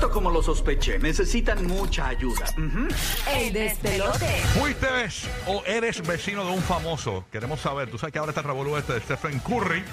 Justo como lo sospeché, necesitan mucha ayuda. El despelote. ¿Fuiste o eres vecino de un famoso? Queremos saber. Tú sabes que ahora está el revolú este de Stephen Curry.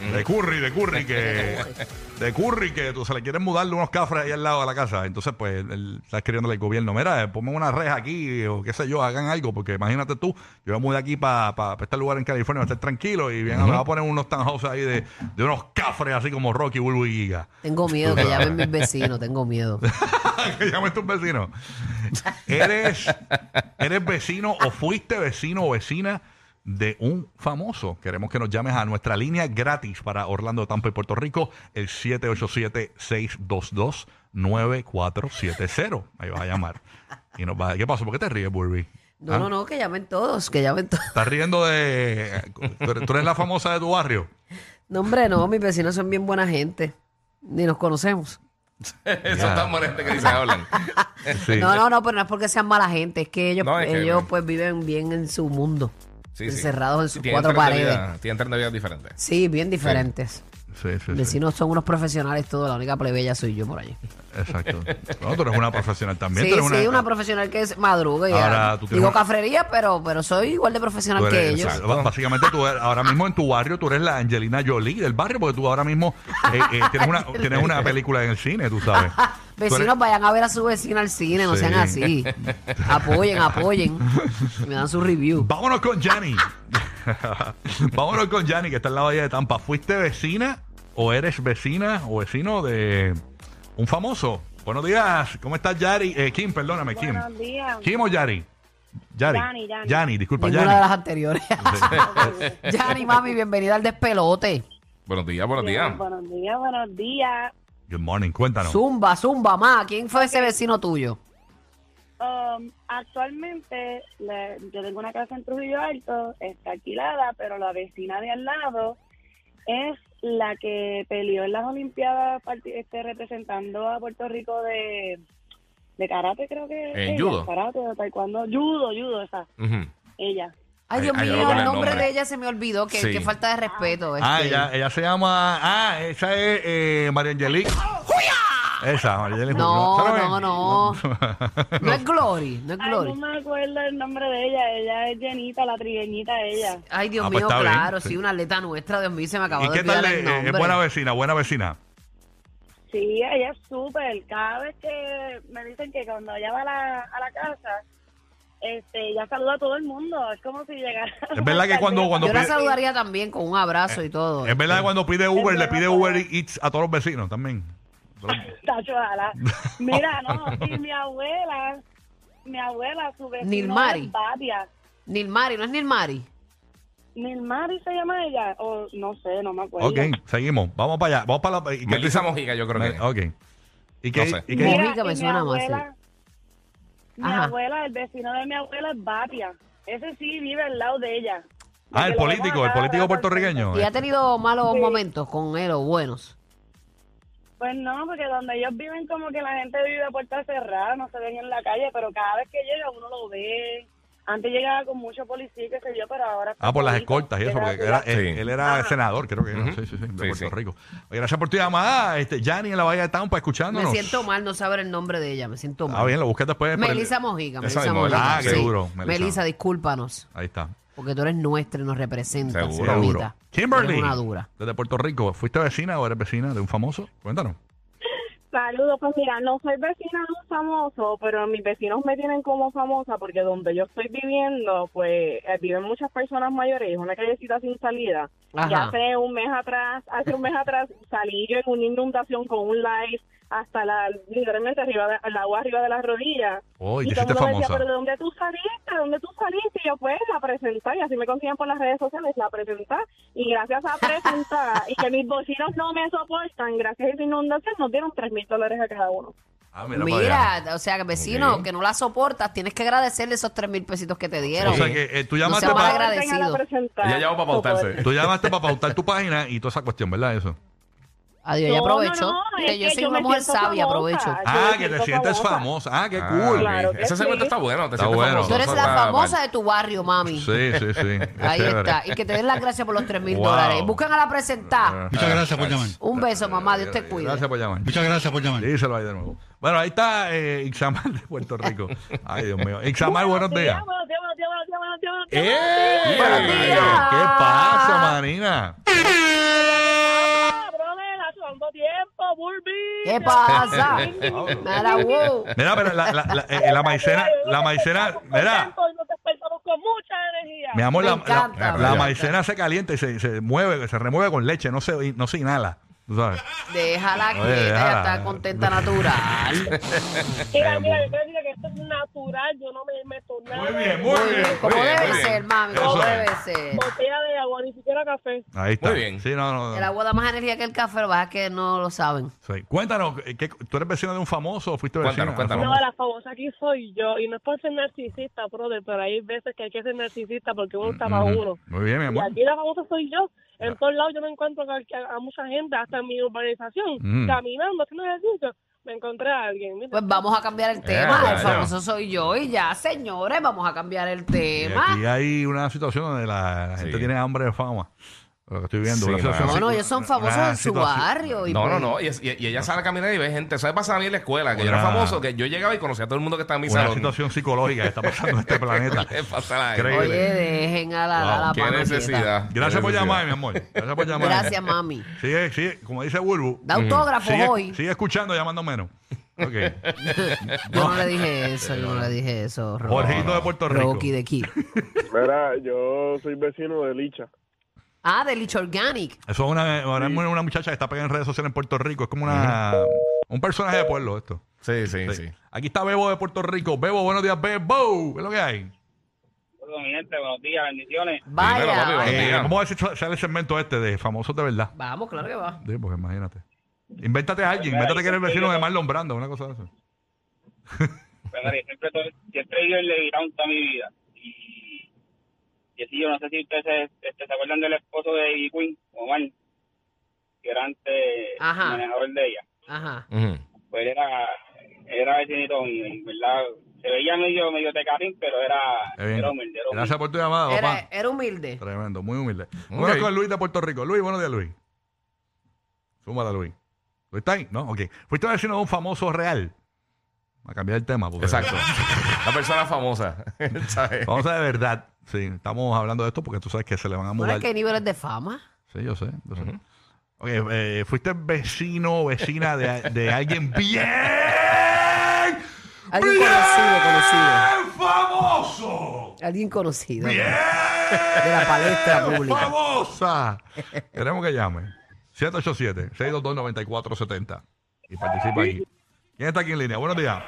De Curry, de Curry, que. De Curry, que tú se le quieren mudarle unos cafres ahí al lado de la casa. Entonces, pues, él está escribiéndole al gobierno: Mira, eh, ponme una reja aquí, o qué sé yo, hagan algo, porque imagínate tú, yo me mudé aquí para este lugar en California, para estar tranquilo, y bien, me va a poner unos townhouses ahí de, de unos cafres, así como Rocky, Bulbo y Giga. Tengo miedo que llamen mis vecinos, tengo miedo. que llames tus vecinos. ¿Eres, ¿Eres vecino o fuiste vecino o vecina de un famoso? Queremos que nos llames a nuestra línea gratis para Orlando, Tampa y Puerto Rico, el 787-622-9470. Ahí vas a llamar. Y nos va, ¿Qué pasó? ¿Por qué te ríes, Burby? No, no, no, que llamen todos, que llamen todos. ¿Estás riendo de... ¿Tú eres- la famosa de tu barrio? No, hombre, no, mis vecinos son bien buena gente. Ni nos conocemos. Eso tan moleste que dicen hablan. Sí. No, no, no, pero no es porque sean mala gente, es que ellos, No, es que- ellos pues viven bien en su mundo. Encerrados en sus cuatro paredes. Tienen tres de vida diferentes. Sí, bien diferentes. Sí, sí, sí. Vecinos son unos profesionales todos, la única plebeya soy yo por allí. Exacto. No, tú eres una profesional también. Sí, tú eres sí, una, profesional que es madruga y Ahora, tú tienes digo una- cafrería, pero, pero soy igual de profesional que ellos. exacto. Básicamente tú eres- ahora mismo en tu barrio tú eres la Angelina Jolie del barrio porque tú ahora mismo eh, eh, tienes, una, tienes una película en el cine, tú sabes. Eres- Vecinos, vayan a ver a su vecina al cine, no sean así. apoyen, apoyen. Me dan su review. Vámonos con Yanni. Vámonos con Yanni que está en la bahía de Tampa. ¿Fuiste vecina o eres vecina o vecino de un famoso? Buenos días. ¿Cómo estás, Yari? Eh, Kim, perdóname, Kim. Buenos días. ¿Kim o Yari? Yari. Yani, Yani. Yani, disculpa, Ninguna Yani. de las anteriores. Yani, mami, bienvenida al despelote. Buenos días, buenos días. Buenos días, buenos días. Good morning, cuéntanos. Zumba, zumba, ma. ¿Quién fue ese vecino tuyo? Um, actualmente le- yo tengo una casa en Trujillo Alto, está alquilada, pero la vecina de al lado es la que peleó en las Olimpiadas parti- este, representando a Puerto Rico de, de karate, creo que. ¿En ella, judo? Karate o taekwondo. Judo, judo, esa. Ujú. Ella. Ay, Dios ay, mío, el nombre nombre. de ella se me olvidó. Qué, Sí. qué falta de respeto. Ah, este. ella, ella se llama. Ah, esa es eh, María Angelique. Esa, Angelique. No, ¿Sabes? no, no. No es Glory, no es Ay, no me acuerdo el nombre de ella. Ella es Llenita, la trigueñita ella. Ay, Dios Ah, pues mío, está bien, claro, sí. sí, una atleta nuestra, Dios mío, se me acabó ¿Y de qué olvidar tal? el eh, nombre. Es buena vecina, buena vecina. Sí, ella es súper. Cada vez que me dicen que cuando ella va a la, a la casa, este, ella saluda a todo el mundo. Es como si llegara. Es verdad que cuando- cuando Yo la pide- saludaría también con un abrazo y todo. Es verdad que cuando pide Uber, le pide. Uber Eats a todos los vecinos también. Tacho, ojalá. Mira, no, sí, mi abuela, mi abuela, su vecino Nilmari. es Batia. Nilmari, ¿no es Nilmari? Nilmari se llama ella, o no sé, no me acuerdo. Ok, seguimos. Vamos para allá. Vamos para la. ¿y qué- Melissa Mojica, yo creo que. Ok. ¿Y qué? No sé. y qué- Mira, Mojica me y suena mi más, abuela, mi Ajá. abuela, el vecino de mi abuela es Batia. Ese sí vive al lado de ella. Ah, el político, el político puertorriqueño. ¿Y ha tenido malos Sí. momentos con él o buenos? Pues no, porque donde ellos viven como que la gente vive a puerta cerrada, no se ven en la calle, pero cada vez que llega uno lo ve. Antes llegaba con mucho policía, qué sé yo, pero ahora... Ah, por las escoltas y eso, porque era, él, era Ajá. senador, creo que era. Ujú. Sí, sí, sí, de Sí, Puerto sí. Rico. Oye, gracias por tu llamada, este, Yanni en la Bahía de Tampa, Me escuchándonos. siento mal no saber el nombre de ella, me siento mal. Ah, bien, lo busqué después. por el- Melissa Mojica, Melissa Mojica. Ah, qué sí. duro, Melissa. Melissa, discúlpanos, Ahí está. Porque tú eres nuestra y nos representas. Seguro. Kimberly, una dura. desde Puerto Rico. ¿Fuiste vecina o eres vecina de un famoso? Cuéntanos. Saludos, pues mira, no soy vecina de un famoso, pero mis vecinos me tienen como famosa porque donde yo estoy viviendo, pues eh, viven muchas personas mayores, es una callecita sin salida. Y hace un mes atrás, hace un mes atrás salí yo en una inundación con un live hasta la, literalmente arriba de, el agua arriba de las rodillas. Oh, y te todo el mundo decía, pero ¿de dónde tú saliste? ¿De dónde tú saliste? Y yo, pues, la presenté, y así me consiguen por las redes sociales, la presenté, y gracias a presentar, y que mis vecinos no me soportan, gracias a esa inundación, nos dieron tres mil dólares a cada uno. Ah, mira. Mira, o sea, que vecino, Ok. que no la soportas, tienes que agradecerle esos tres mil pesitos que te dieron. O sea que eh, tú llamaste seas para malagradecido. Ella llamó para pautarse. tú llamaste para pautar tu página y toda esa cuestión, ¿verdad? Eso. Adiós, no, no, que yo que soy yo una mujer sabia, famosa. aprovecho. Ah, que te sientes famosa. famosa. Ah, qué Ah, cool. Claro que Ese segmento sí. está bueno. Te Está sientes bueno. Tú eres la está famosa mal. de tu barrio, mami. Sí, sí, sí. Ahí chévere. está. Y que te den las gracias por los 3 mil Wow. dólares. Buscan a la presentar. Muchas gracias por llamar. Un beso, mamá. Dios te cuide. Gracias por llamar. Muchas gracias por llamar. Díselo ahí de nuevo. Bueno, ahí está eh, Ixamar de Puerto Rico. Ay, Dios mío. Ixamar, buenos días. Buenos días, buenos días, ¡Eh! buenos días. Buenos días. ¿Qué pasa, Marina? Ah, brother, hace tanto Bulbi. ¿Qué pasa? Mira, wow. Mira, pero la, la, la, eh, la maicena, la maicena, mira, Nos despertamos con mucha energía. mi amor, Me la, encanta. la, la maicena se calienta y se, se mueve, se remueve con leche, no se, no se inhala. ¿Tú sabes? Déjala Oye, quieta, déjala. ella está contenta natural. Mira, mira, yo que esto es natural, yo no me meto nada. Muy bien, muy bien. Como Muy debe bien. ser, mami, como es. debe ser. Botella de agua, ni siquiera café. Ahí está. Muy bien. Sí, no, no, El agua da más energía que el café, lo que pasa es que no lo saben. Sí. Cuéntanos, ¿qué- ¿tú eres vecino de un famoso o fuiste vecino? Cuéntanos, cuéntanos. No, la famosa aquí soy yo, y no es por ser narcisista, brother, pero hay veces que hay que ser narcisista porque uno está para uno. Muy bien, mi Y amor. aquí la famosa soy yo. En todos lados yo me encuentro a, a mucha gente, hasta en mi urbanización, Mm. caminando, haciendo ejercicio, me encontré a alguien. Mira, Pues vamos a cambiar el Eh, tema. el ya. famoso soy yo y ya, señores, vamos a cambiar el Y tema. aquí hay una situación donde la, la gente Sí. tiene hambre de fama. Lo que estoy viendo. Sí, no, No, ellos son famosos en su barrio. Y No, no, pues- no. Y, es- y- y ella sale a caminar y ve gente. Eso me pasaba a mí en la escuela, que yo era Una- famoso, que yo llegaba y conocía a todo el mundo que estaba en mi Una salón. situación psicológica que está pasando en este planeta. Oye, dejen a la, Wow, a la Qué necesidad. Gracias por necesidad. llamar, mi amor. Gracias por llamar. Gracias, mami. Sigue, sigue, como dice Bulbu. Da autógrafos Sigue, hoy. sigue escuchando, llamando menos. Ok. Yo no le dije eso, yo no le dije eso. Ro- Jorgito de Puerto Rico. Rocky de Kid. Mira, yo soy vecino de Licha. Ah, de Lich Organic. Eso es una, ahora mismo una muchacha que está pegada en redes sociales en Puerto Rico. Es como una, un personaje de pueblo esto. Sí, sí, Sí. sí. Aquí está Bebo de Puerto Rico. Bebo, buenos días, Bebo. ¿Qué es lo que hay? Mi gente, buenos días, bendiciones. Vaya. Dímelo, papi, vaya. Buenos Eh, días. vamos a ver si sale el segmento este de famosos de verdad. Vamos, claro que va. Sí, porque imagínate. Invéntate a alguien. Invéntate que eres vecino de Marlon Brando, una cosa de eso. Pues, mira, siempre, to- siempre en Levitown toda mi vida. Sí, yo no sé si ustedes se, este, se acuerdan del esposo de Ivy Queen, Omar, que era antes Ajá. el manejador de ella. Ajá. Pues él era, era vecinito mío, y verdad, se veía medio, medio tecarín, pero era, era humilde, era humilde. Gracias por tu llamada, papá. Era, era humilde. Tremendo, muy humilde. Ok. Bueno, con Luis de Puerto Rico. Luis, buenos días, Luis. Súmala, Luis. ¿Luis está ahí? ¿No? Ok. ¿Fuiste vecino de un famoso real? A cambiar el tema. Porque Exacto. La persona famosa. ¿sabes? Famosa de verdad. Sí, estamos hablando de esto porque tú sabes que se le van a Bueno, mudar. es que hay niveles de fama. Sí, yo sé. yo sé. Ok, eh, fuiste vecino o vecina de, de alguien bien. Alguien bien conocido, conocido. famoso. Alguien conocido. Bien. De la palestra pública. famosa. Queremos que llame. 787-622-9470. Y participa aquí. ¿Quién está aquí en línea? Buenos días.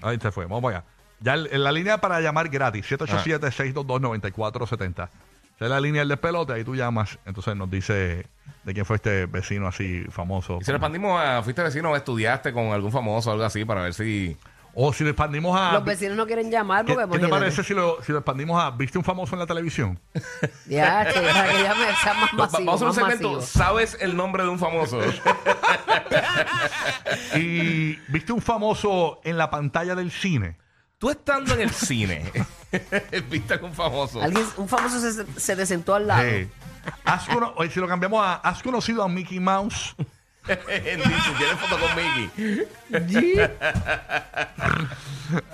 Ahí se fue. Vamos para allá. Ya en la línea para llamar gratis. 787-622-9470. Esa es la línea del despelote. Ahí tú llamas. Entonces nos dice de quién fue este vecino así famoso. Y si lo expandimos a, fuiste vecino estudiaste con algún famoso o algo así para ver si... O si lo expandimos a... Los vecinos no quieren llamar ¿Qué, porque qué te imagínate. parece si lo, si lo expandimos a... ¿Viste un famoso en la televisión? Ya, che, para que llame, sea más Va- masivo, Vamos a hacer un más segmento. masivo. ¿Sabes el nombre de un famoso? y ¿viste un famoso en la pantalla del cine? Tú estando en el cine, ¿viste algún famoso? Alguien, un famoso se, se te sentó al lado. ¿Has cono- oye, si lo cambiamos a... ¿Has conocido a Mickey Mouse? ¿Tienes foto con Mickey?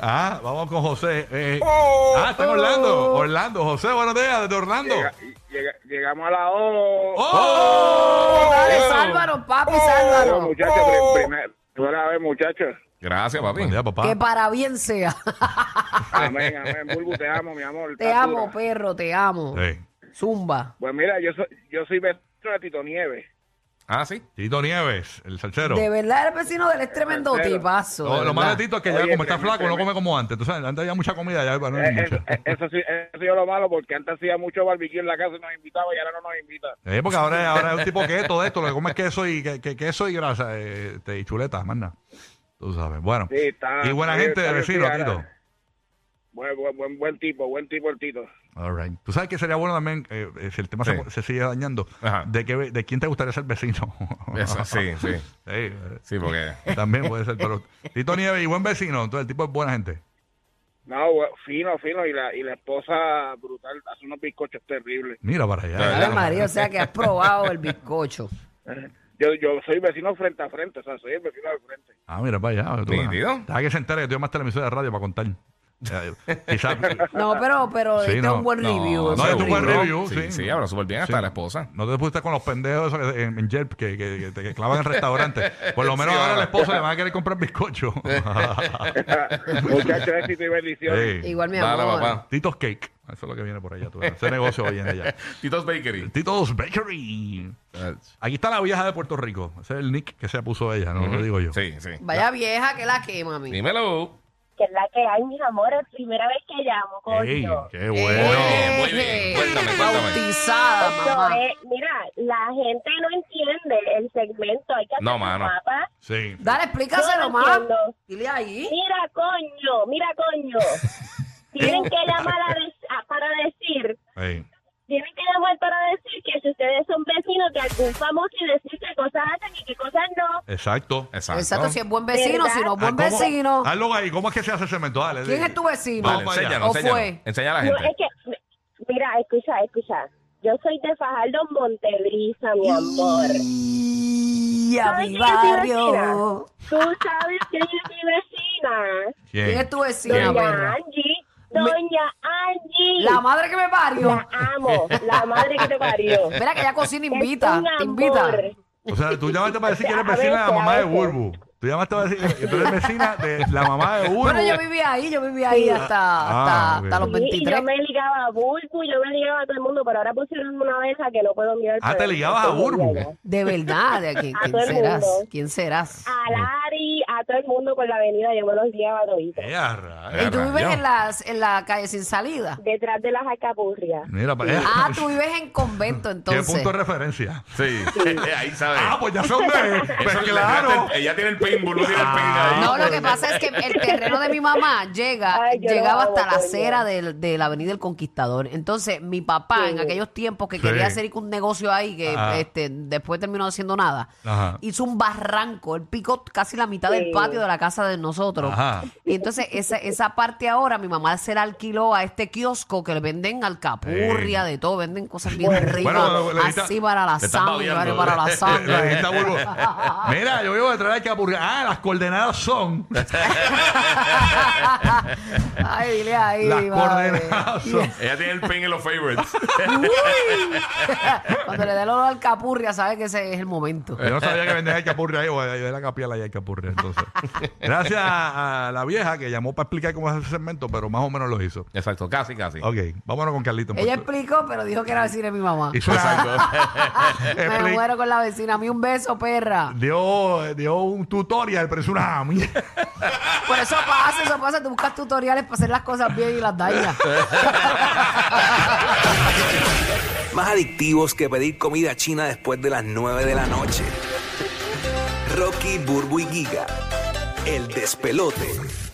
Ah, vamos con José. Eh, Oh. ah, está en Orlando. Orlando. José, buenos días, desde Orlando. Llega- llega- llegamos a la O. ¡Oh! Dale, sálvanos, papi, Bueno, sálvanos. muchachos, pri- primer- primera vez, muchachos. Gracias, papi. Día, papá. Que para bien sea. Amén, amén. Bulbu, te amo, mi amor. Te amo, dura. perro, te amo. Sí. Zumba. Pues mira, yo soy, yo soy vecino de Tito Nieves. Ah, sí. Tito Nieves, el salsero. De verdad, el vecino del es tremendo Salsero. tipazo. Lo, de lo malo verdad. de Tito es que ya Oye, como está tremendo, flaco no come como antes. Entonces, antes había mucha comida, ya bueno, no hay Eh, mucha. eh, Eso sí, eso sí es lo malo, porque antes hacía mucho barbecue en la casa y nos invitaba y ahora no nos invita. Eh, porque ahora, ahora es un tipo que todo esto, lo que come es queso y, que, que- queso y grasa eh, este, y chuletas, más nada. Tú sabes. Bueno. Sí, está- y buena está gente de vecino, bien, Tito. Buen, buen, buen, buen tipo, buen tipo el Tito. All right. Tú sabes que sería bueno también, eh, eh, si el tema se, Sí. se sigue dañando, Ajá. de, que, de quién te gustaría ser vecino. Eso, sí, sí. Sí, eh, Sí, porque. también puede ser. Pero Tito Nieves y buen vecino, entonces el tipo es buena gente. No, fino, fino. Y la, y la esposa brutal hace unos bizcochos terribles. Mira para allá. Ave María, o sea que has probado el bizcocho. Yo, yo soy vecino frente a frente, o sea, soy el vecino al frente. Ah, mira para allá. Tú, Nítido. Deja que se entere que tú llamaste a la emisora de radio para contar. Eh, quizás. No, pero, pero Sí, este no. es un buen No, review. es no, un es un buen review. review, Sí, sí. sí, habla súper bien hasta Sí. la esposa. No te pusiste con los pendejos esos que- en, en Yelp que, que, que te que clavan en restaurantes. Por lo menos Sí, ahora la esposa le van a querer comprar bizcocho. Muchachos, éxito y bendiciones. Sí. Igual mi Dale, amor. papá. Tito's Cake. Eso es lo que viene por allá. tú ves. Ese negocio viene allá. Tito's Bakery. Tito's Bakery. Aquí está la vieja de Puerto Rico. Ese es el nick que se puso ella, no lo digo yo. Sí, sí. Vaya vieja que la quema, mí. Dímelo. Que es la que hay, mis amores. Primera vez que llamo, Ey, coño. qué bueno. Eh, muy bien. Cuéntame, cuéntame. Bautizada, Esto mamá. es- mira, la gente no entiende el segmento. Hay que hacer No, mano. mapa. Sí. Dale, explícaselo más. Dile ahí. Mira, coño, mira, coño. Tienen que llamar a des- a- para decir, Ey. tienen que llamar para decir que si ustedes son vecinos de algún famoso y decir qué cosas hacen y qué cosas no. Exacto. Exacto. Exacto, si es buen vecino, ¿Verdad? si no es Ah, buen ¿cómo- vecino. Hazlo ahí. ¿Cómo es que se hace cemento? Dale. ¿Quién di- es tu vecino? Vamos allá. enséñanos, ¿O fue? Enseña a la No, gente. es que, mira, escucha, escucha. Yo soy de Fajardo, Montebrisa, mi amor. Y a ¿Sabes mi quién es mi barrio. vecina? Tú sabes quién es mi vecina. ¿Quién ¿Quién? es tu vecina, Doña? Angie. Doña Angie. La madre que me parió. La amo. La madre que te parió. Mira que ella cocina Es invita. Te invita. O sea, tú llamaste para decir que eres vecina de la mamá de. Burbu. Tú llamaste para decir que tú eres vecina de la mamá de Burbu. Bueno, yo vivía ahí, yo vivía ahí hasta, Ah, hasta, los Sí, y 23. yo me ligaba a Bulbu, yo me ligaba a todo el mundo, pero ahora pusieron una esas que no puedo mirar. Ah, te ligabas a Burbu. De verdad, ¿de quién, quién serás? ¿Quién serás? A todo el mundo por la avenida, yo me los ligaba a toditos. Eh. ¿Y tú vives en, las, en la calle sin salida? Detrás de las alcapurrias. Mira para allá. Ah, tú vives en convento ¿Qué entonces. punto de referencia? Sí, ahí sabes. Ah, pues ya sé dónde es. Pues Eso le claro. Ella tiene el paintball, no tiene el paint ahí. No, lo que pasa es que el terreno de mi mamá llega, Ay, yo llegaba amo, hasta la acera del- de, la Avenida del Conquistador. Entonces, mi papá, en aquellos tiempos que Sí. quería hacer un negocio ahí, que Ajá. este, después terminó haciendo nada, Ajá. hizo un barranco. Él picó casi la mitad del Patio de la casa de nosotros. Ajá. Y entonces, esa, esa parte ahora, mi mamá se la alquiló a este kiosco que le venden alcapurria, de todo, venden cosas bien ricas. Bueno, le dijiste- así para la Te estás sangre, babeando. para la Le sangre. dijiste a Burbu, Mira, yo vivo detrás de Capurria. Ah, las coordenadas son. Ay, dile ahí, las coordenadas son. Ella tiene el paint en los favorites. Cuando le dé el olor al capurria, sabe que ese es el momento. Yo no sabía que vendía Capurria ahí, o de la capial allá Capurria, entonces. Gracias a, a la vieja que llamó para explicar cómo es ese segmento, pero más o menos lo hizo. Exacto, casi, casi. Ok, vámonos con Carlito. Ella explicó, pero dijo que era vecina de mi mamá. Hizo una- Me muero con la vecina. A mí un beso, perra. dio, dio un tutorial, pero es una mierda. Por eso pasa, eso pasa. Tú buscas tutoriales para hacer las cosas bien y las dañas. Más adictivos que pedir comida china después de las 9 de la noche. Rocky, Burbu y Giga. El despelote.